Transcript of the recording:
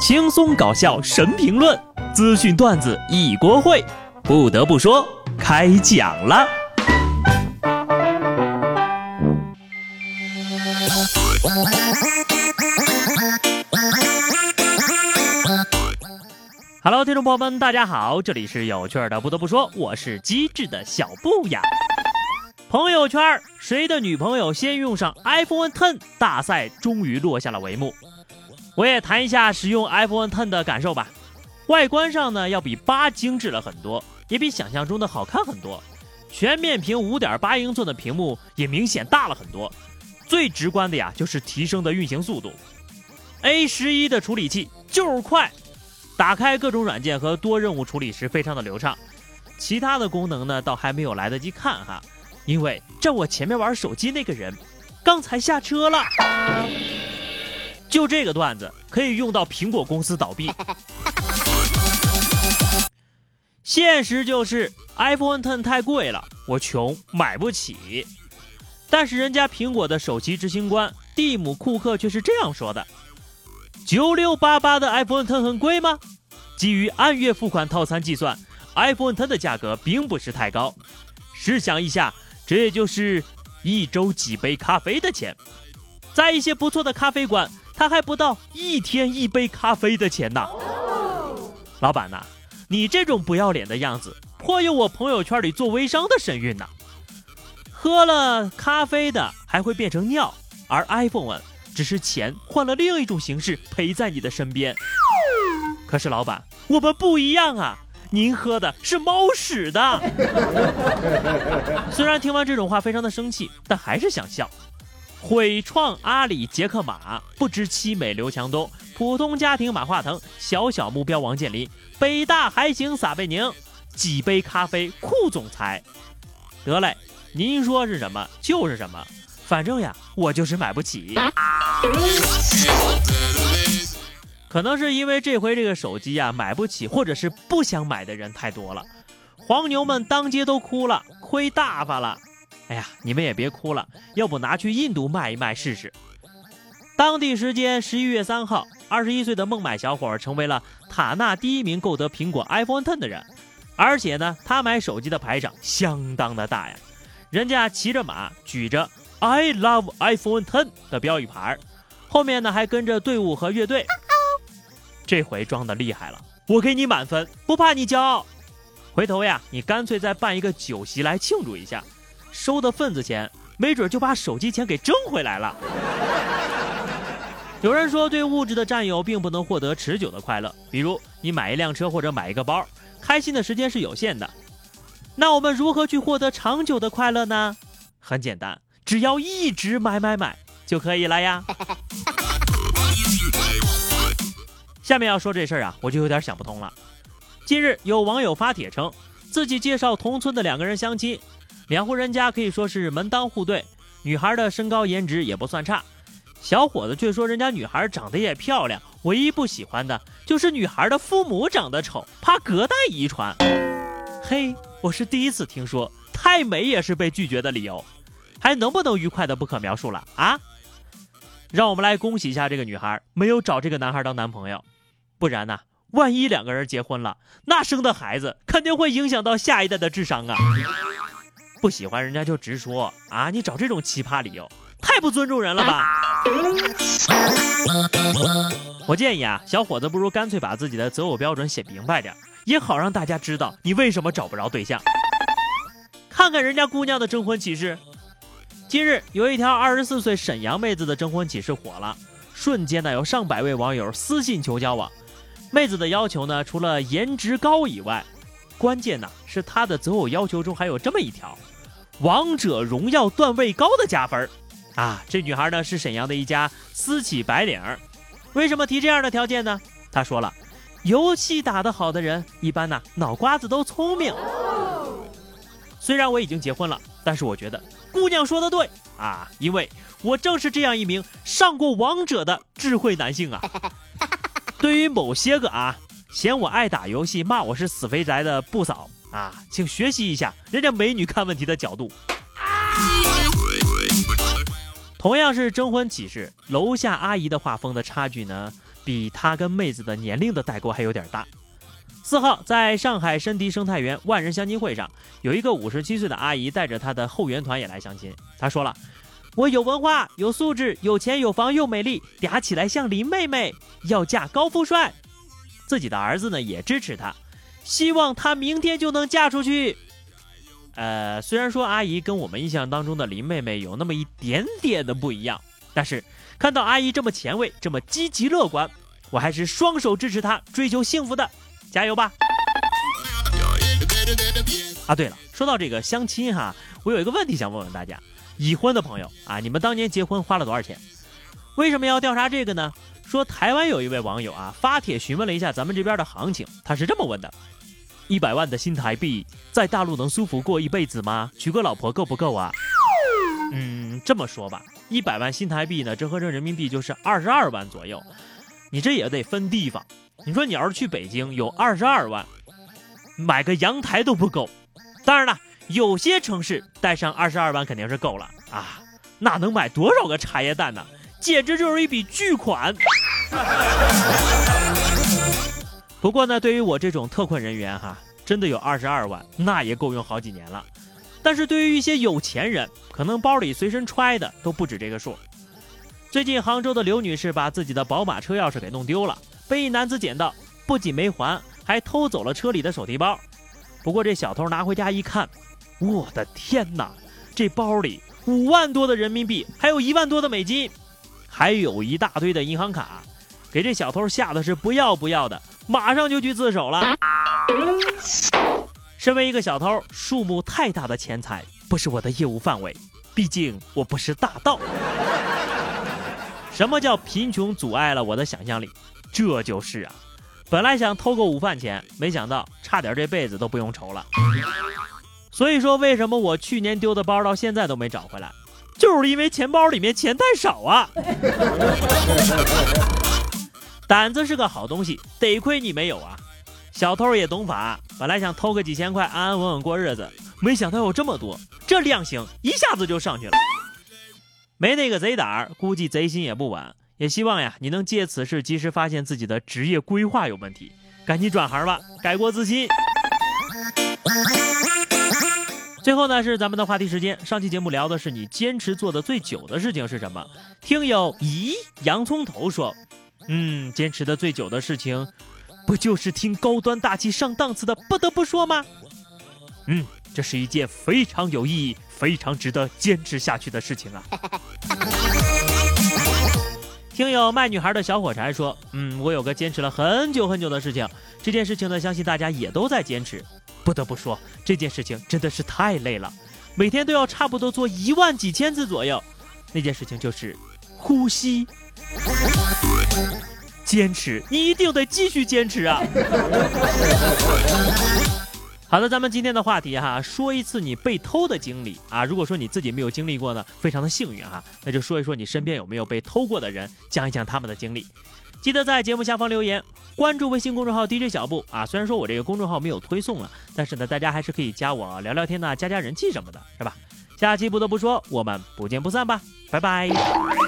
轻松搞笑神评论，资讯段子一锅烩。不得不说，开讲了。Hello，听众朋友们，大家好，这里是有趣的。不得不说，我是机智的小布呀。朋友圈，谁的女朋友先用上 iPhone Ten 大赛终于落下了帷幕。我也谈一下使用 iPhone Ten 的感受吧。外观上呢，要比八精致了很多，也比想象中的好看很多。全面屏5.8英寸的屏幕也明显大了很多。最直观的呀，就是提升的运行速度。A 十一的处理器就是快。打开各种软件和多任务处理时非常的流畅，其他的功能呢倒还没有来得及看哈，因为站我前面玩手机那个人刚才下车了。就这个段子可以用到苹果公司倒闭。现实就是 iPhone Ten 太贵了，我穷买不起。但是人家苹果的首席执行官蒂姆·库克却是这样说的。九六八八的 iPhone Ten 很贵吗？基于按月付款套餐计算，iPhone Ten 的价格并不是太高。试想一下，这也就是一周几杯咖啡的钱。在一些不错的咖啡馆，它还不到一天一杯咖啡的钱呢。老板呐，你这种不要脸的样子，颇有我朋友圈里做微商的神韵呐。喝了咖啡的还会变成尿，而 iPhone。只是钱换了另一种形式陪在你的身边，可是老板，我们不一样啊！您喝的是猫屎的。虽然听完这种话非常的生气，但还是想笑。毁创阿里杰克马，不知凄美刘强东，普通家庭马化腾，小小目标王健林，北大还行撒贝宁，几杯咖啡酷总裁。得嘞，您说是什么就是什么。反正呀，我就是买不起。可能是因为这回这个手机呀买不起，或者是不想买的人太多了，黄牛们当街都哭了，亏大发了。哎呀，你们也别哭了，要不拿去印度卖一卖试试。当地时间十一月三号，二十一岁的孟买小伙成为了塔纳第一名购得苹果 iPhone Ten 的人，而且呢，他买手机的排场相当的大呀，人家骑着马，举着。I love iPhone Ten 的标语牌，后面呢还跟着队伍和乐队。这回装的厉害了，我给你满分，不怕你骄傲。回头呀，你干脆再办一个酒席来庆祝一下，收的份子钱，没准就把手机钱给挣回来了。有人说，对物质的占有并不能获得持久的快乐，比如你买一辆车或者买一个包，开心的时间是有限的。那我们如何去获得长久的快乐呢？很简单。只要一直买买买就可以了呀。下面要说这事儿啊，我就有点想不通了。近日有网友发帖称，自己介绍同村的两个人相亲，两户人家可以说是门当户对，女孩的身高颜值也不算差，小伙子却说人家女孩长得也漂亮，唯一不喜欢的就是女孩的父母长得丑，怕隔代遗传。嘿，我是第一次听说太美也是被拒绝的理由。还能不能愉快的不可描述了啊！让我们来恭喜一下这个女孩，没有找这个男孩当男朋友，不然呢，万一两个人结婚了，那生的孩子肯定会影响到下一代的智商啊！不喜欢人家就直说啊！你找这种奇葩理由，太不尊重人了吧！我建议啊，小伙子不如干脆把自己的择偶标准写明白点，也好让大家知道你为什么找不着对象。看看人家姑娘的征婚启事。近日，有一条二十四岁沈阳妹子的征婚启事火了，瞬间呢有上百位网友私信求交往。妹子的要求呢，除了颜值高以外，关键呢是他的择偶要求中还有这么一条：王者荣耀段位高的加分。啊，这女孩呢是沈阳的一家私企白领。为什么提这样的条件呢？她说了，游戏打得好的人一般呢脑瓜子都聪明。虽然我已经结婚了，但是我觉得。姑娘说的对啊，因为我正是这样一名上过王者的智慧男性啊。对于某些个啊嫌我爱打游戏、骂我是死肥宅的不嫂啊，请学习一下人家美女看问题的角度。同样是征婚启事，楼下阿姨的画风的差距呢，比他跟妹子的年龄的代沟还有点大。四号，在上海申迪生态园万人相亲会上，有一个五十七岁的阿姨带着她的后援团也来相亲。她说了：“我有文化、有素质、有钱、有房又美丽，嗲起来像林妹妹，要嫁高富帅。”自己的儿子呢也支持她，希望她明天就能嫁出去。呃，虽然说阿姨跟我们印象当中的林妹妹有那么一点点的不一样，但是看到阿姨这么前卫、这么积极乐观，我还是双手支持她追求幸福的。加油吧！啊，对了，说到这个相亲哈，我有一个问题想问问大家：已婚的朋友啊，你们当年结婚花了多少钱？为什么要调查这个呢？说台湾有一位网友啊，发帖询问了一下咱们这边的行情，他是这么问的：一百万的新台币，在大陆能舒服过一辈子吗？娶个老婆够不够啊？嗯，这么说吧，一百万新台币呢，折合成人民币就是二十二万左右。你这也得分地方。你说你要是去北京，有二十二万，买个阳台都不够。当然了，有些城市带上二十二万肯定是够了啊，那能买多少个茶叶蛋呢？简直就是一笔巨款。不过呢，对于我这种特困人员哈，真的有二十二万，那也够用好几年了。但是对于一些有钱人，可能包里随身揣的都不止这个数。最近杭州的刘女士把自己的宝马车钥匙给弄丢了。被一男子捡到，不仅没还，还偷走了车里的手提包。不过这小偷拿回家一看，我的天哪！这包里五万多的人民币，还有一万多的美金，还有一大堆的银行卡，给这小偷吓得是不要不要的，马上就去自首了。身为一个小偷，数目太大的钱财不是我的业务范围，毕竟我不是大盗。什么叫贫穷阻碍了我的想象力？这就是啊，本来想偷个午饭钱，没想到差点这辈子都不用愁了。所以说，为什么我去年丢的包到现在都没找回来，就是因为钱包里面钱太少啊。胆子是个好东西，得亏你没有啊。小偷也懂法，本来想偷个几千块，安安稳稳过日子，没想到有这么多，这量刑一下子就上去了。没那个贼胆儿，估计贼心也不稳。也希望呀，你能借此事及时发现自己的职业规划有问题，赶紧转行吧，改过自新。最后呢，是咱们的话题时间。上期节目聊的是你坚持做的最久的事情是什么？听友咦洋葱头说，嗯，坚持的最久的事情，不就是听高端大气上档次的不得不说吗？嗯，这是一件非常有意义、非常值得坚持下去的事情啊。听友卖女孩的小火柴说：“嗯，我有个坚持了很久很久的事情，这件事情呢，相信大家也都在坚持。不得不说，这件事情真的是太累了，每天都要差不多做一万几千次左右。那件事情就是呼吸，坚持，你一定得继续坚持啊！” 好的，咱们今天的话题哈，说一次你被偷的经历啊。如果说你自己没有经历过呢，非常的幸运哈，那就说一说你身边有没有被偷过的人，讲一讲他们的经历。记得在节目下方留言，关注微信公众号 DJ 小布啊。虽然说我这个公众号没有推送了，但是呢，大家还是可以加我聊聊天呐，加加人气什么的，是吧？下期不得不说，我们不见不散吧，拜拜。